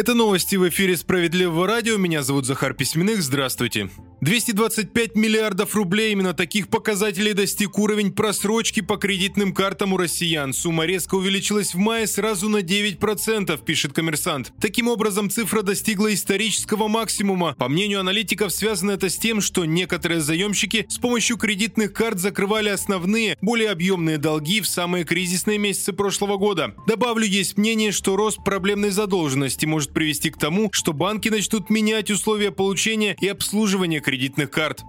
Это новости в эфире «Справедливого радио». Меня зовут Захар Письменных. Здравствуйте. 225 миллиардов рублей. Именно таких показателей достиг уровень просрочки по кредитным картам у россиян. Сумма резко увеличилась в мае сразу на 9%, пишет коммерсант. Таким образом, цифра достигла исторического максимума. По мнению аналитиков, связано это с тем, что некоторые заемщики с помощью кредитных карт закрывали основные, более объемные долги в самые кризисные месяцы прошлого года. Добавлю, есть мнение, что рост проблемной задолженности может привести к тому, что банки начнут менять условия получения и обслуживания кредитных карт.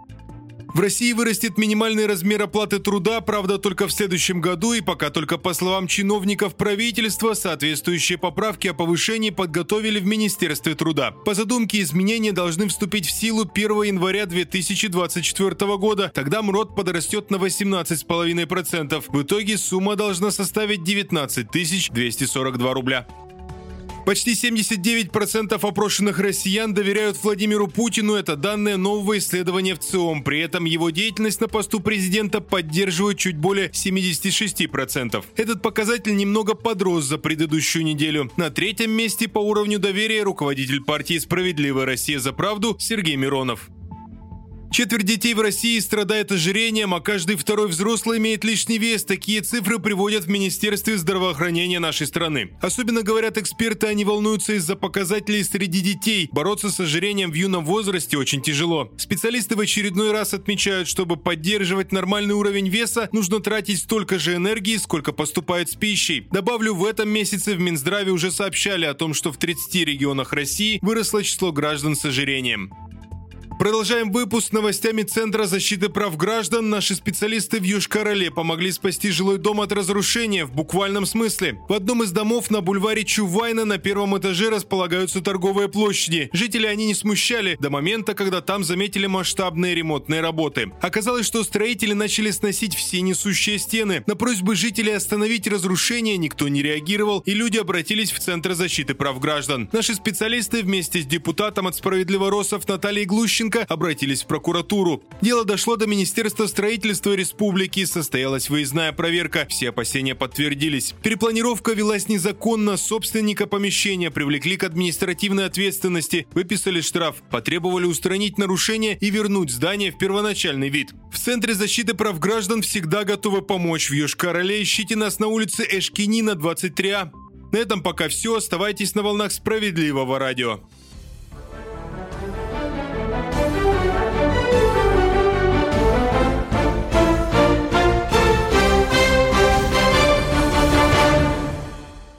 В России вырастет минимальный размер оплаты труда, правда, только в следующем году, и пока только по словам чиновников правительства, соответствующие поправки о повышении подготовили в Министерстве труда. По задумке изменения должны вступить в силу 1 января 2024 года. Тогда МРОД подрастет на 18,5%. В итоге сумма должна составить 19 242 рубля. Почти 79% опрошенных россиян доверяют Владимиру Путину. Это данные нового исследования в ЦИОМ. При этом его деятельность на посту президента поддерживают чуть более 76%. Этот показатель немного подрос за предыдущую неделю. На третьем месте по уровню доверия руководитель партии «Справедливая Россия за правду» Сергей Миронов. Четверть детей в России страдает ожирением, а каждый второй взрослый имеет лишний вес. Такие цифры приводят в Министерстве здравоохранения нашей страны. Особенно, говорят эксперты, они волнуются из-за показателей среди детей. Бороться с ожирением в юном возрасте очень тяжело. Специалисты в очередной раз отмечают, чтобы поддерживать нормальный уровень веса, нужно тратить столько же энергии, сколько поступает с пищей. Добавлю, в этом месяце в Минздраве уже сообщали о том, что в 30 регионах России выросло число граждан с ожирением. Продолжаем выпуск новостями Центра защиты прав граждан. Наши специалисты в Южкороле помогли спасти жилой дом от разрушения в буквальном смысле. В одном из домов на бульваре Чувайна на первом этаже располагаются торговые площади. Жители они не смущали до момента, когда там заметили масштабные ремонтные работы. Оказалось, что строители начали сносить все несущие стены. На просьбы жителей остановить разрушение никто не реагировал, и люди обратились в Центр защиты прав граждан. Наши специалисты вместе с депутатом от «Справедливо Росов» Натальей Глущенко Лукашенко обратились в прокуратуру. Дело дошло до Министерства строительства республики, состоялась выездная проверка. Все опасения подтвердились. Перепланировка велась незаконно, собственника помещения привлекли к административной ответственности, выписали штраф, потребовали устранить нарушение и вернуть здание в первоначальный вид. В Центре защиты прав граждан всегда готовы помочь. В Йошкар-Оле ищите нас на улице Эшкинина, 23А. На этом пока все. Оставайтесь на волнах справедливого радио.